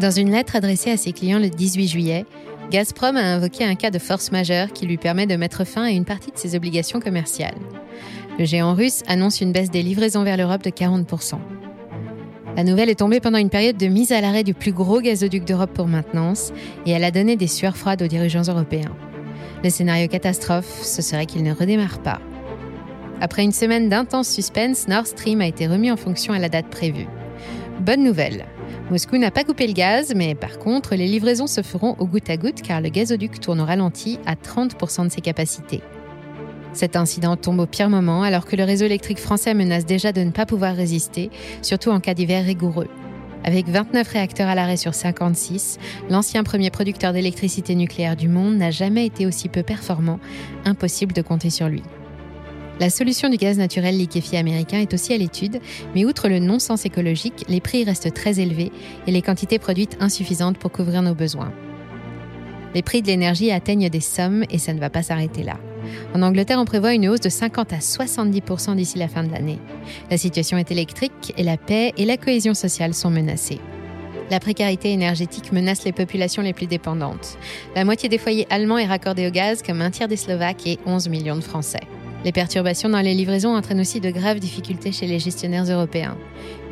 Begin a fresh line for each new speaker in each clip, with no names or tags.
Dans une lettre adressée à ses clients le 18 juillet, Gazprom a invoqué un cas de force majeure qui lui permet de mettre fin à une partie de ses obligations commerciales. Le géant russe annonce une baisse des livraisons vers l'Europe de 40%. La nouvelle est tombée pendant une période de mise à l'arrêt du plus gros gazoduc d'Europe pour maintenance et elle a donné des sueurs froides aux dirigeants européens. Le scénario catastrophe, ce serait qu'il ne redémarre pas. Après une semaine d'intense suspense, Nord Stream a été remis en fonction à la date prévue. Bonne nouvelle, Moscou n'a pas coupé le gaz, mais par contre, les livraisons se feront au goutte à goutte car le gazoduc tourne au ralenti à 30% de ses capacités. Cet incident tombe au pire moment alors que le réseau électrique français menace déjà de ne pas pouvoir résister, surtout en cas d'hiver rigoureux. Avec 29 réacteurs à l'arrêt sur 56, l'ancien premier producteur d'électricité nucléaire du monde n'a jamais été aussi peu performant, impossible de compter sur lui. La solution du gaz naturel liquéfié américain est aussi à l'étude, mais outre le non-sens écologique, les prix restent très élevés et les quantités produites insuffisantes pour couvrir nos besoins. Les prix de l'énergie atteignent des sommes et ça ne va pas s'arrêter là. En Angleterre, on prévoit une hausse de 50 à 70% d'ici la fin de l'année. La situation est électrique et la paix et la cohésion sociale sont menacées. La précarité énergétique menace les populations les plus dépendantes. La moitié des foyers allemands est raccordée au gaz, comme un tiers des Slovaques et 11 millions de Français. Les perturbations dans les livraisons entraînent aussi de graves difficultés chez les gestionnaires européens.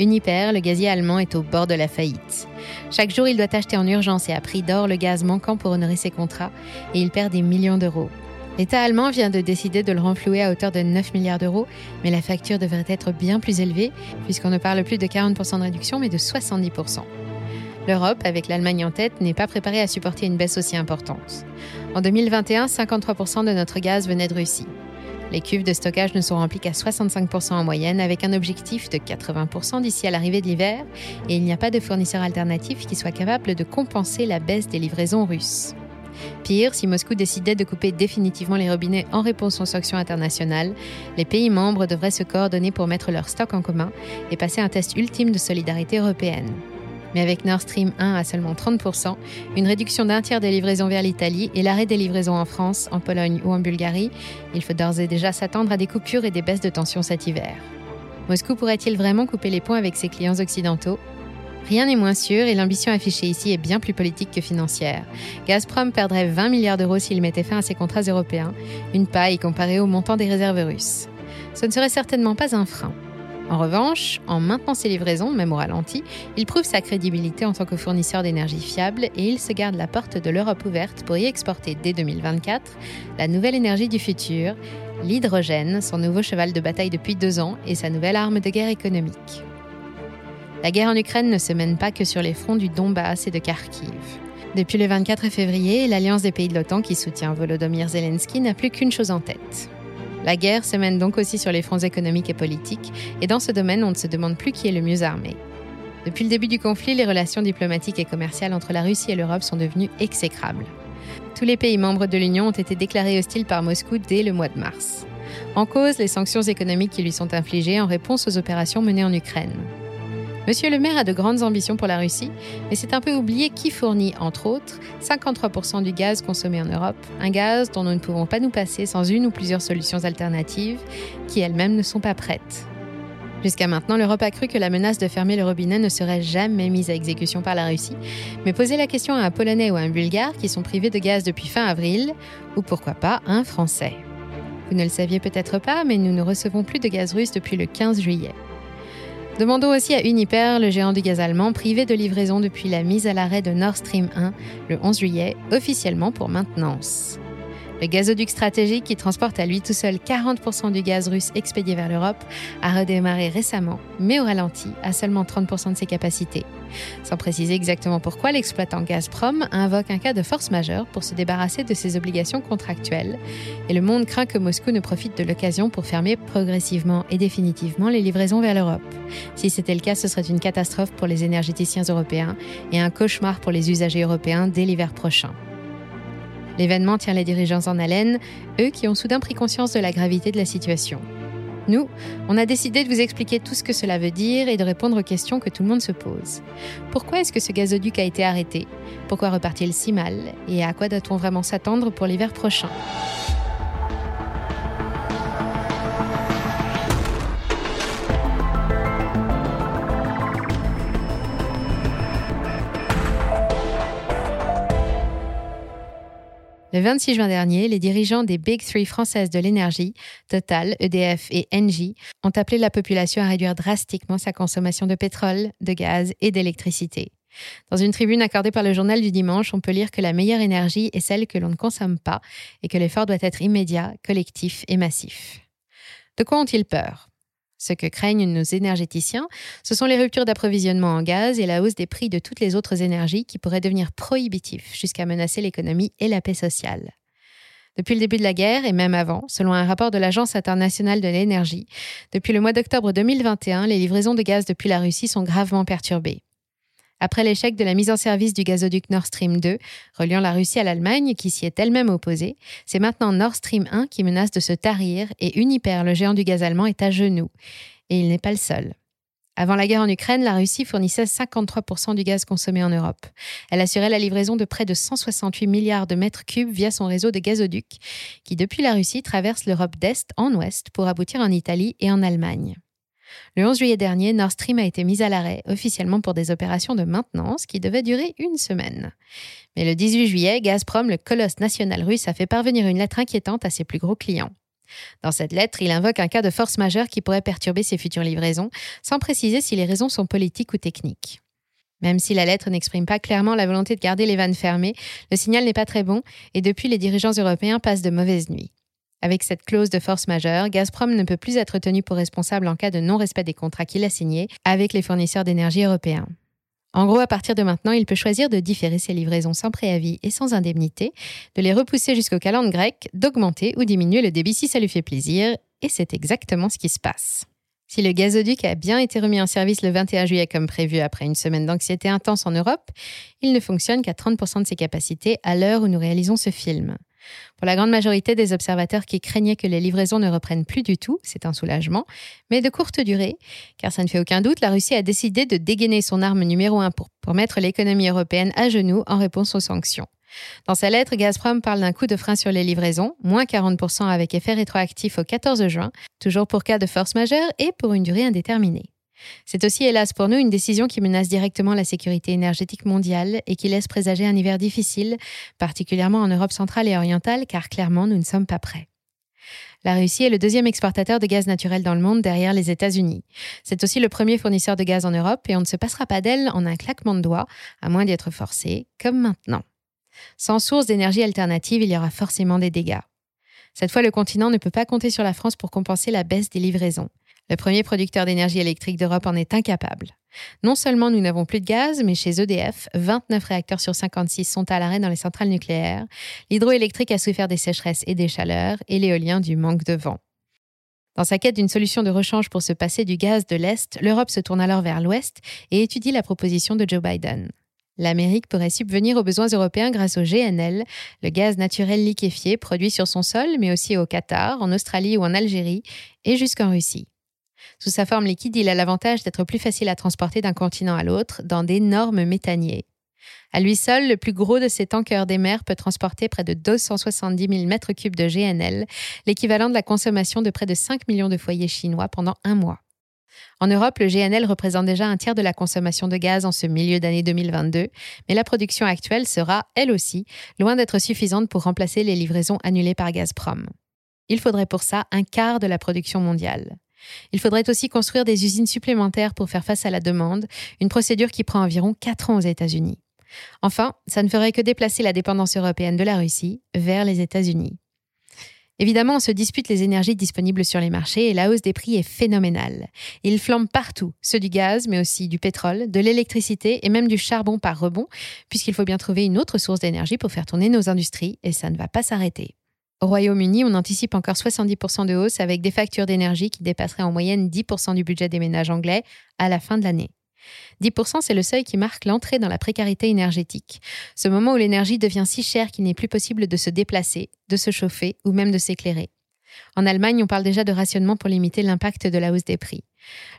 Uniper, le gazier allemand, est au bord de la faillite. Chaque jour, il doit acheter en urgence et à prix d'or le gaz manquant pour honorer ses contrats, et il perd des millions d'euros. L'État allemand vient de décider de le renflouer à hauteur de 9 milliards d'euros, mais la facture devrait être bien plus élevée, puisqu'on ne parle plus de 40% de réduction, mais de 70%. L'Europe, avec l'Allemagne en tête, n'est pas préparée à supporter une baisse aussi importante. En 2021, 53% de notre gaz venait de Russie. Les cuves de stockage ne sont remplies qu'à 65% en moyenne, avec un objectif de 80% d'ici à l'arrivée de l'hiver, et il n'y a pas de fournisseur alternatif qui soit capable de compenser la baisse des livraisons russes. Pire, si Moscou décidait de couper définitivement les robinets en réponse aux sanctions internationales, les pays membres devraient se coordonner pour mettre leurs stocks en commun et passer un test ultime de solidarité européenne. Mais avec Nord Stream 1 à seulement 30%, une réduction d'un tiers des livraisons vers l'Italie et l'arrêt des livraisons en France, en Pologne ou en Bulgarie, il faut d'ores et déjà s'attendre à des coupures et des baisses de tension cet hiver. Moscou pourrait-il vraiment couper les ponts avec ses clients occidentaux? Rien n'est moins sûr et l'ambition affichée ici est bien plus politique que financière. Gazprom perdrait 20 milliards d'euros s'il mettait fin à ses contrats européens, une paille comparée au montant des réserves russes. Ce ne serait certainement pas un frein. En revanche, en maintenant ses livraisons, même au ralenti, il prouve sa crédibilité en tant que fournisseur d'énergie fiable et il se garde la porte de l'Europe ouverte pour y exporter dès 2024 la nouvelle énergie du futur, l'hydrogène, son nouveau cheval de bataille depuis deux ans et sa nouvelle arme de guerre économique. La guerre en Ukraine ne se mène pas que sur les fronts du Donbass et de Kharkiv. Depuis le 24 février, l'alliance des pays de l'OTAN qui soutient Volodymyr Zelensky n'a plus qu'une chose en tête la guerre se mène donc aussi sur les fronts économiques et politiques, et dans ce domaine, on ne se demande plus qui est le mieux armé. Depuis le début du conflit, les relations diplomatiques et commerciales entre la Russie et l'Europe sont devenues exécrables. Tous les pays membres de l'Union ont été déclarés hostiles par Moscou dès le mois de mars. En cause, les sanctions économiques qui lui sont infligées en réponse aux opérations menées en Ukraine. Monsieur le maire a de grandes ambitions pour la Russie, mais c'est un peu oublié qui fournit, entre autres, 53% du gaz consommé en Europe, un gaz dont nous ne pouvons pas nous passer sans une ou plusieurs solutions alternatives, qui elles-mêmes ne sont pas prêtes. Jusqu'à maintenant, l'Europe a cru que la menace de fermer le robinet ne serait jamais mise à exécution par la Russie, mais poser la question à un Polonais ou à un Bulgare qui sont privés de gaz depuis fin avril, ou pourquoi pas un Français. Vous ne le saviez peut-être pas, mais nous ne recevons plus de gaz russe depuis le 15 juillet. Demandons aussi à Uniper, le géant du gaz allemand, privé de livraison depuis la mise à l'arrêt de Nord Stream 1 le 11 juillet, officiellement pour maintenance. Le gazoduc stratégique qui transporte à lui tout seul 40% du gaz russe expédié vers l'Europe a redémarré récemment, mais au ralenti, à seulement 30% de ses capacités. Sans préciser exactement pourquoi, l'exploitant Gazprom invoque un cas de force majeure pour se débarrasser de ses obligations contractuelles, et le monde craint que Moscou ne profite de l'occasion pour fermer progressivement et définitivement les livraisons vers l'Europe. Si c'était le cas, ce serait une catastrophe pour les énergéticiens européens et un cauchemar pour les usagers européens dès l'hiver prochain. L'événement tient les dirigeants en haleine, eux qui ont soudain pris conscience de la gravité de la situation. Nous, on a décidé de vous expliquer tout ce que cela veut dire et de répondre aux questions que tout le monde se pose. Pourquoi est-ce que ce gazoduc a été arrêté? Pourquoi repartit-il si mal? Et à quoi doit-on vraiment s'attendre pour l'hiver prochain? Le 26 juin dernier, les dirigeants des Big Three françaises de l'énergie, Total, EDF et Engie, ont appelé la population à réduire drastiquement sa consommation de pétrole, de gaz et d'électricité. Dans une tribune accordée par le journal du dimanche, on peut lire que la meilleure énergie est celle que l'on ne consomme pas et que l'effort doit être immédiat, collectif et massif. De quoi ont-ils peur? Ce que craignent nos énergéticiens, ce sont les ruptures d'approvisionnement en gaz et la hausse des prix de toutes les autres énergies qui pourraient devenir prohibitifs jusqu'à menacer l'économie et la paix sociale. Depuis le début de la guerre, et même avant, selon un rapport de l'Agence internationale de l'énergie, depuis le mois d'octobre 2021, les livraisons de gaz depuis la Russie sont gravement perturbées. Après l'échec de la mise en service du gazoduc Nord Stream 2, reliant la Russie à l'Allemagne, qui s'y est elle-même opposée, c'est maintenant Nord Stream 1 qui menace de se tarir et Uniper, le géant du gaz allemand, est à genoux. Et il n'est pas le seul. Avant la guerre en Ukraine, la Russie fournissait 53% du gaz consommé en Europe. Elle assurait la livraison de près de 168 milliards de mètres cubes via son réseau de gazoducs, qui depuis la Russie traverse l'Europe d'Est en Ouest pour aboutir en Italie et en Allemagne. Le 11 juillet dernier, Nord Stream a été mis à l'arrêt, officiellement pour des opérations de maintenance qui devaient durer une semaine. Mais le 18 juillet, Gazprom, le colosse national russe, a fait parvenir une lettre inquiétante à ses plus gros clients. Dans cette lettre, il invoque un cas de force majeure qui pourrait perturber ses futures livraisons, sans préciser si les raisons sont politiques ou techniques. Même si la lettre n'exprime pas clairement la volonté de garder les vannes fermées, le signal n'est pas très bon et depuis les dirigeants européens passent de mauvaises nuits. Avec cette clause de force majeure, Gazprom ne peut plus être tenu pour responsable en cas de non-respect des contrats qu'il a signés avec les fournisseurs d'énergie européens. En gros, à partir de maintenant, il peut choisir de différer ses livraisons sans préavis et sans indemnité, de les repousser jusqu'au calendrier grec, d'augmenter ou diminuer le débit si ça lui fait plaisir, et c'est exactement ce qui se passe. Si le gazoduc a bien été remis en service le 21 juillet comme prévu après une semaine d'anxiété intense en Europe, il ne fonctionne qu'à 30% de ses capacités à l'heure où nous réalisons ce film. Pour la grande majorité des observateurs qui craignaient que les livraisons ne reprennent plus du tout, c'est un soulagement, mais de courte durée, car ça ne fait aucun doute, la Russie a décidé de dégainer son arme numéro un pour, pour mettre l'économie européenne à genoux en réponse aux sanctions. Dans sa lettre, Gazprom parle d'un coup de frein sur les livraisons, moins 40% avec effet rétroactif au 14 juin, toujours pour cas de force majeure et pour une durée indéterminée. C'est aussi, hélas pour nous, une décision qui menace directement la sécurité énergétique mondiale et qui laisse présager un hiver difficile, particulièrement en Europe centrale et orientale, car clairement, nous ne sommes pas prêts. La Russie est le deuxième exportateur de gaz naturel dans le monde derrière les États-Unis. C'est aussi le premier fournisseur de gaz en Europe et on ne se passera pas d'elle en un claquement de doigts, à moins d'y être forcé, comme maintenant. Sans source d'énergie alternative, il y aura forcément des dégâts. Cette fois, le continent ne peut pas compter sur la France pour compenser la baisse des livraisons. Le premier producteur d'énergie électrique d'Europe en est incapable. Non seulement nous n'avons plus de gaz, mais chez EDF, 29 réacteurs sur 56 sont à l'arrêt dans les centrales nucléaires, l'hydroélectrique a souffert des sécheresses et des chaleurs, et l'éolien du manque de vent. Dans sa quête d'une solution de rechange pour se passer du gaz de l'Est, l'Europe se tourne alors vers l'Ouest et étudie la proposition de Joe Biden. L'Amérique pourrait subvenir aux besoins européens grâce au GNL, le gaz naturel liquéfié produit sur son sol, mais aussi au Qatar, en Australie ou en Algérie, et jusqu'en Russie. Sous sa forme liquide, il a l'avantage d'être plus facile à transporter d'un continent à l'autre dans d'énormes méthaniers. À lui seul, le plus gros de ces tankers des mers peut transporter près de 270 000 mètres cubes de GNL, l'équivalent de la consommation de près de 5 millions de foyers chinois pendant un mois. En Europe, le GNL représente déjà un tiers de la consommation de gaz en ce milieu d'année 2022, mais la production actuelle sera, elle aussi, loin d'être suffisante pour remplacer les livraisons annulées par Gazprom. Il faudrait pour ça un quart de la production mondiale. Il faudrait aussi construire des usines supplémentaires pour faire face à la demande, une procédure qui prend environ 4 ans aux États-Unis. Enfin, ça ne ferait que déplacer la dépendance européenne de la Russie vers les États-Unis. Évidemment, on se dispute les énergies disponibles sur les marchés et la hausse des prix est phénoménale. Ils flambent partout, ceux du gaz, mais aussi du pétrole, de l'électricité et même du charbon par rebond, puisqu'il faut bien trouver une autre source d'énergie pour faire tourner nos industries et ça ne va pas s'arrêter. Au Royaume-Uni, on anticipe encore 70% de hausse avec des factures d'énergie qui dépasseraient en moyenne 10% du budget des ménages anglais à la fin de l'année. 10%, c'est le seuil qui marque l'entrée dans la précarité énergétique, ce moment où l'énergie devient si chère qu'il n'est plus possible de se déplacer, de se chauffer ou même de s'éclairer. En Allemagne, on parle déjà de rationnement pour limiter l'impact de la hausse des prix.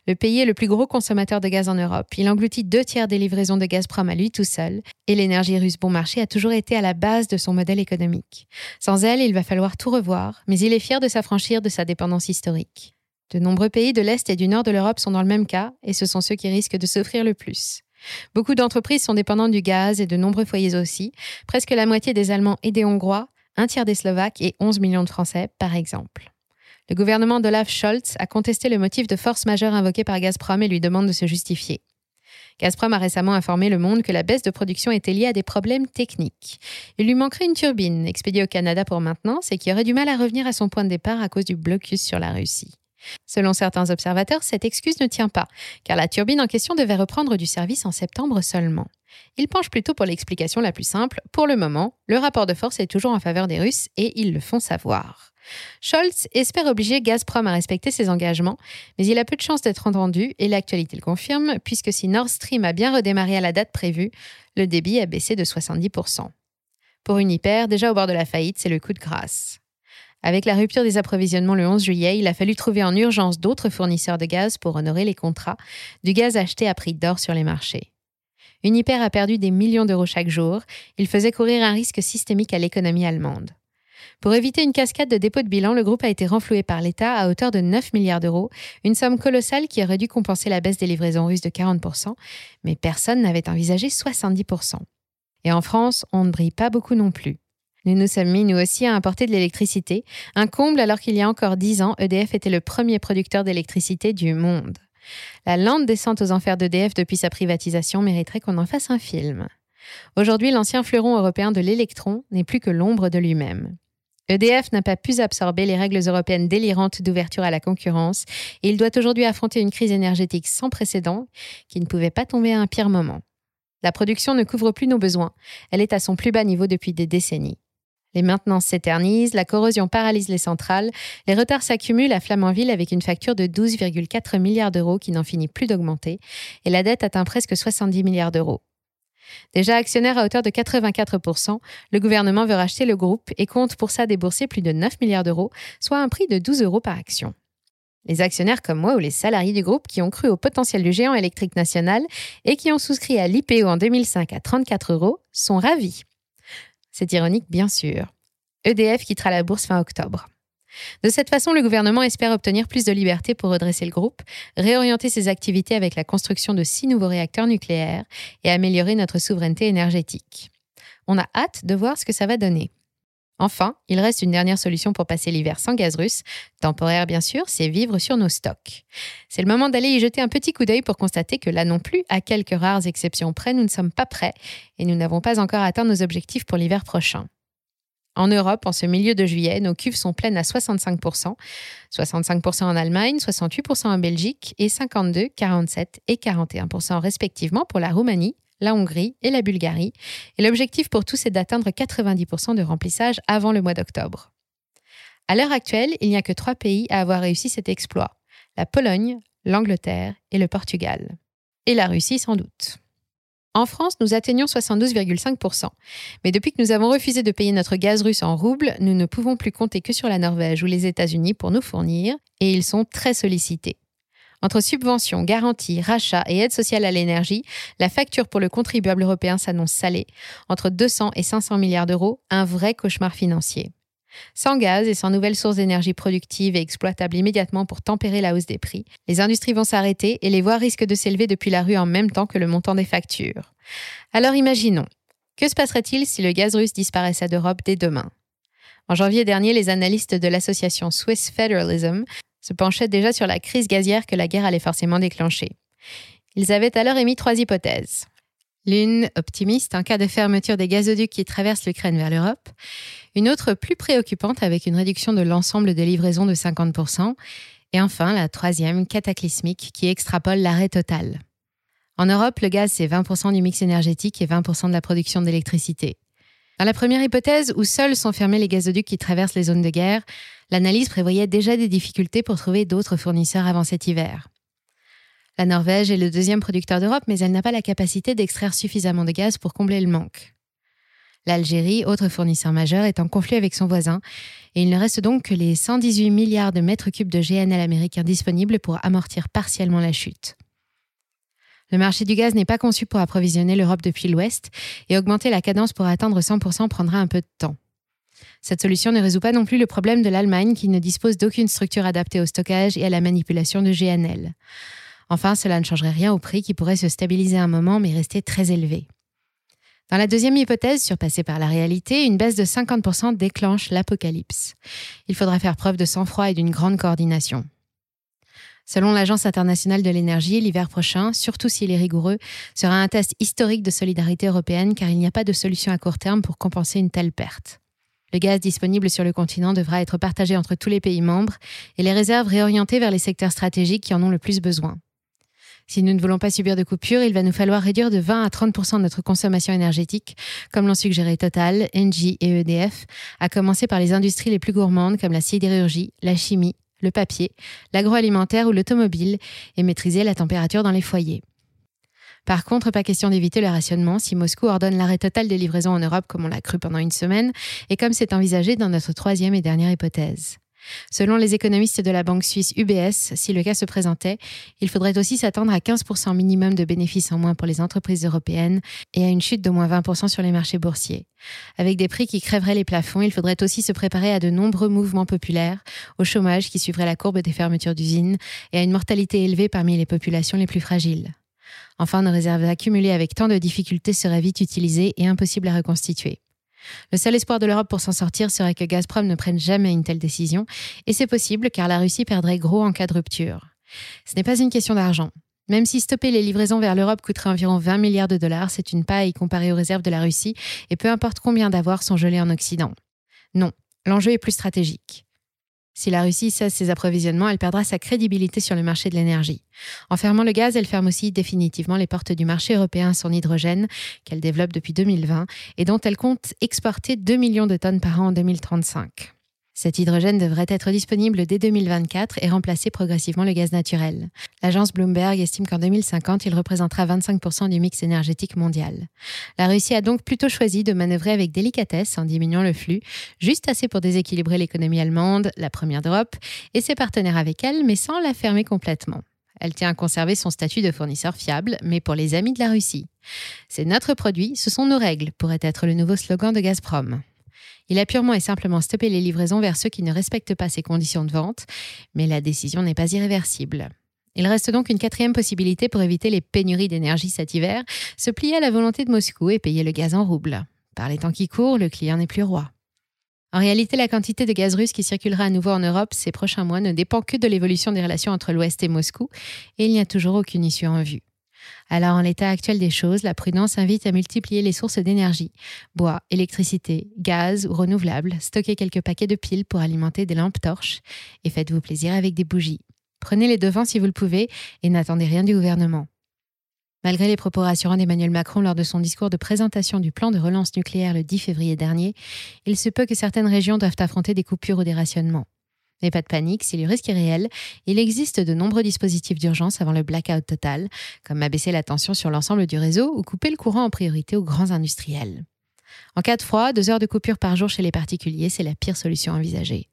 Le pays est le plus gros consommateur de gaz en Europe. Il engloutit deux tiers des livraisons de Gazprom à lui tout seul, et l'énergie russe bon marché a toujours été à la base de son modèle économique. Sans elle, il va falloir tout revoir, mais il est fier de s'affranchir de sa dépendance historique. De nombreux pays de l'Est et du Nord de l'Europe sont dans le même cas, et ce sont ceux qui risquent de s'offrir le plus. Beaucoup d'entreprises sont dépendantes du gaz et de nombreux foyers aussi. Presque la moitié des Allemands et des Hongrois un tiers des Slovaques et 11 millions de Français, par exemple. Le gouvernement d'Olaf Scholz a contesté le motif de force majeure invoqué par Gazprom et lui demande de se justifier. Gazprom a récemment informé le monde que la baisse de production était liée à des problèmes techniques. Il lui manquerait une turbine expédiée au Canada pour maintenance et qui aurait du mal à revenir à son point de départ à cause du blocus sur la Russie. Selon certains observateurs, cette excuse ne tient pas, car la turbine en question devait reprendre du service en septembre seulement. Il penche plutôt pour l'explication la plus simple. Pour le moment, le rapport de force est toujours en faveur des Russes et ils le font savoir. Scholz espère obliger Gazprom à respecter ses engagements, mais il a peu de chances d'être entendu et l'actualité le confirme, puisque si Nord Stream a bien redémarré à la date prévue, le débit a baissé de 70%. Pour Uniper, déjà au bord de la faillite, c'est le coup de grâce. Avec la rupture des approvisionnements le 11 juillet, il a fallu trouver en urgence d'autres fournisseurs de gaz pour honorer les contrats, du gaz acheté à prix d'or sur les marchés. Uniper a perdu des millions d'euros chaque jour, il faisait courir un risque systémique à l'économie allemande. Pour éviter une cascade de dépôts de bilan, le groupe a été renfloué par l'État à hauteur de 9 milliards d'euros, une somme colossale qui aurait dû compenser la baisse des livraisons russes de 40%, mais personne n'avait envisagé 70%. Et en France, on ne brille pas beaucoup non plus. Nous nous sommes mis nous aussi à importer de l'électricité, un comble alors qu'il y a encore dix ans, EDF était le premier producteur d'électricité du monde. La lente descente aux enfers d'EDF depuis sa privatisation mériterait qu'on en fasse un film. Aujourd'hui, l'ancien fleuron européen de l'électron n'est plus que l'ombre de lui-même. EDF n'a pas pu absorber les règles européennes délirantes d'ouverture à la concurrence et il doit aujourd'hui affronter une crise énergétique sans précédent qui ne pouvait pas tomber à un pire moment. La production ne couvre plus nos besoins, elle est à son plus bas niveau depuis des décennies. Les maintenances s'éternisent, la corrosion paralyse les centrales, les retards s'accumulent à Flamanville avec une facture de 12,4 milliards d'euros qui n'en finit plus d'augmenter, et la dette atteint presque 70 milliards d'euros. Déjà actionnaire à hauteur de 84%, le gouvernement veut racheter le groupe et compte pour ça débourser plus de 9 milliards d'euros, soit un prix de 12 euros par action. Les actionnaires comme moi ou les salariés du groupe qui ont cru au potentiel du géant électrique national et qui ont souscrit à l'IPO en 2005 à 34 euros sont ravis. C'est ironique, bien sûr. EDF quittera la bourse fin octobre. De cette façon, le gouvernement espère obtenir plus de liberté pour redresser le groupe, réorienter ses activités avec la construction de six nouveaux réacteurs nucléaires et améliorer notre souveraineté énergétique. On a hâte de voir ce que ça va donner. Enfin, il reste une dernière solution pour passer l'hiver sans gaz russe, temporaire bien sûr, c'est vivre sur nos stocks. C'est le moment d'aller y jeter un petit coup d'œil pour constater que là non plus, à quelques rares exceptions près, nous ne sommes pas prêts et nous n'avons pas encore atteint nos objectifs pour l'hiver prochain. En Europe, en ce milieu de juillet, nos cuves sont pleines à 65%, 65% en Allemagne, 68% en Belgique et 52, 47 et 41% respectivement pour la Roumanie, la Hongrie et la Bulgarie. Et l'objectif pour tous est d'atteindre 90% de remplissage avant le mois d'octobre. À l'heure actuelle, il n'y a que trois pays à avoir réussi cet exploit. La Pologne, l'Angleterre et le Portugal. Et la Russie sans doute. En France, nous atteignons 72,5%. Mais depuis que nous avons refusé de payer notre gaz russe en roubles, nous ne pouvons plus compter que sur la Norvège ou les États-Unis pour nous fournir, et ils sont très sollicités. Entre subventions, garanties, rachats et aides sociales à l'énergie, la facture pour le contribuable européen s'annonce salée, entre 200 et 500 milliards d'euros, un vrai cauchemar financier. Sans gaz et sans nouvelles sources d'énergie productives et exploitables immédiatement pour tempérer la hausse des prix, les industries vont s'arrêter et les voix risquent de s'élever depuis la rue en même temps que le montant des factures. Alors imaginons, que se passerait-il si le gaz russe disparaissait d'Europe dès demain? En janvier dernier, les analystes de l'association Swiss Federalism se penchaient déjà sur la crise gazière que la guerre allait forcément déclencher. Ils avaient alors émis trois hypothèses. L'une, optimiste, en cas de fermeture des gazoducs qui traversent l'Ukraine vers l'Europe. Une autre, plus préoccupante, avec une réduction de l'ensemble des livraisons de 50%. Et enfin, la troisième, cataclysmique, qui extrapole l'arrêt total. En Europe, le gaz, c'est 20% du mix énergétique et 20% de la production d'électricité. Dans la première hypothèse, où seuls sont fermés les gazoducs qui traversent les zones de guerre, l'analyse prévoyait déjà des difficultés pour trouver d'autres fournisseurs avant cet hiver. La Norvège est le deuxième producteur d'Europe, mais elle n'a pas la capacité d'extraire suffisamment de gaz pour combler le manque. L'Algérie, autre fournisseur majeur, est en conflit avec son voisin, et il ne reste donc que les 118 milliards de mètres cubes de GNL américains disponibles pour amortir partiellement la chute. Le marché du gaz n'est pas conçu pour approvisionner l'Europe depuis l'Ouest et augmenter la cadence pour atteindre 100% prendra un peu de temps. Cette solution ne résout pas non plus le problème de l'Allemagne qui ne dispose d'aucune structure adaptée au stockage et à la manipulation de GNL. Enfin, cela ne changerait rien au prix qui pourrait se stabiliser un moment mais rester très élevé. Dans la deuxième hypothèse, surpassée par la réalité, une baisse de 50% déclenche l'apocalypse. Il faudra faire preuve de sang-froid et d'une grande coordination. Selon l'Agence internationale de l'énergie, l'hiver prochain, surtout s'il est rigoureux, sera un test historique de solidarité européenne car il n'y a pas de solution à court terme pour compenser une telle perte. Le gaz disponible sur le continent devra être partagé entre tous les pays membres et les réserves réorientées vers les secteurs stratégiques qui en ont le plus besoin. Si nous ne voulons pas subir de coupures, il va nous falloir réduire de 20 à 30% notre consommation énergétique, comme l'ont suggéré Total, Engie et EDF, à commencer par les industries les plus gourmandes comme la sidérurgie, la chimie, le papier, l'agroalimentaire ou l'automobile, et maîtriser la température dans les foyers. Par contre, pas question d'éviter le rationnement si Moscou ordonne l'arrêt total des livraisons en Europe comme on l'a cru pendant une semaine, et comme c'est envisagé dans notre troisième et dernière hypothèse. Selon les économistes de la banque suisse UBS, si le cas se présentait, il faudrait aussi s'attendre à 15% minimum de bénéfices en moins pour les entreprises européennes et à une chute d'au moins 20% sur les marchés boursiers. Avec des prix qui crèveraient les plafonds, il faudrait aussi se préparer à de nombreux mouvements populaires, au chômage qui suivrait la courbe des fermetures d'usines et à une mortalité élevée parmi les populations les plus fragiles. Enfin, nos réserves accumulées avec tant de difficultés seraient vite utilisées et impossibles à reconstituer. Le seul espoir de l'Europe pour s'en sortir serait que Gazprom ne prenne jamais une telle décision, et c'est possible car la Russie perdrait gros en cas de rupture. Ce n'est pas une question d'argent. Même si stopper les livraisons vers l'Europe coûterait environ 20 milliards de dollars, c'est une paille comparée aux réserves de la Russie, et peu importe combien d'avoirs sont gelés en Occident. Non, l'enjeu est plus stratégique. Si la Russie cesse ses approvisionnements, elle perdra sa crédibilité sur le marché de l'énergie. En fermant le gaz, elle ferme aussi définitivement les portes du marché européen à son hydrogène, qu'elle développe depuis 2020 et dont elle compte exporter 2 millions de tonnes par an en 2035. Cet hydrogène devrait être disponible dès 2024 et remplacer progressivement le gaz naturel. L'agence Bloomberg estime qu'en 2050, il représentera 25% du mix énergétique mondial. La Russie a donc plutôt choisi de manœuvrer avec délicatesse en diminuant le flux, juste assez pour déséquilibrer l'économie allemande, la première d'Europe, et ses partenaires avec elle, mais sans la fermer complètement. Elle tient à conserver son statut de fournisseur fiable, mais pour les amis de la Russie. C'est notre produit, ce sont nos règles, pourrait être le nouveau slogan de Gazprom. Il a purement et simplement stoppé les livraisons vers ceux qui ne respectent pas ses conditions de vente, mais la décision n'est pas irréversible. Il reste donc une quatrième possibilité pour éviter les pénuries d'énergie cet hiver, se plier à la volonté de Moscou et payer le gaz en roubles. Par les temps qui courent, le client n'est plus roi. En réalité, la quantité de gaz russe qui circulera à nouveau en Europe ces prochains mois ne dépend que de l'évolution des relations entre l'Ouest et Moscou, et il n'y a toujours aucune issue en vue. Alors, en l'état actuel des choses, la prudence invite à multiplier les sources d'énergie. Bois, électricité, gaz ou renouvelables, stockez quelques paquets de piles pour alimenter des lampes torches et faites-vous plaisir avec des bougies. Prenez les devants si vous le pouvez et n'attendez rien du gouvernement. Malgré les propos rassurants d'Emmanuel Macron lors de son discours de présentation du plan de relance nucléaire le 10 février dernier, il se peut que certaines régions doivent affronter des coupures ou des rationnements. Mais pas de panique, si le risque est réel, il existe de nombreux dispositifs d'urgence avant le blackout total, comme abaisser la tension sur l'ensemble du réseau ou couper le courant en priorité aux grands industriels. En cas de froid, deux heures de coupure par jour chez les particuliers, c'est la pire solution envisagée.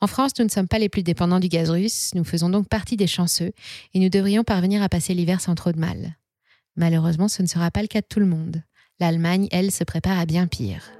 En France, nous ne sommes pas les plus dépendants du gaz russe, nous faisons donc partie des chanceux et nous devrions parvenir à passer l'hiver sans trop de mal. Malheureusement, ce ne sera pas le cas de tout le monde. L'Allemagne, elle, se prépare à bien pire.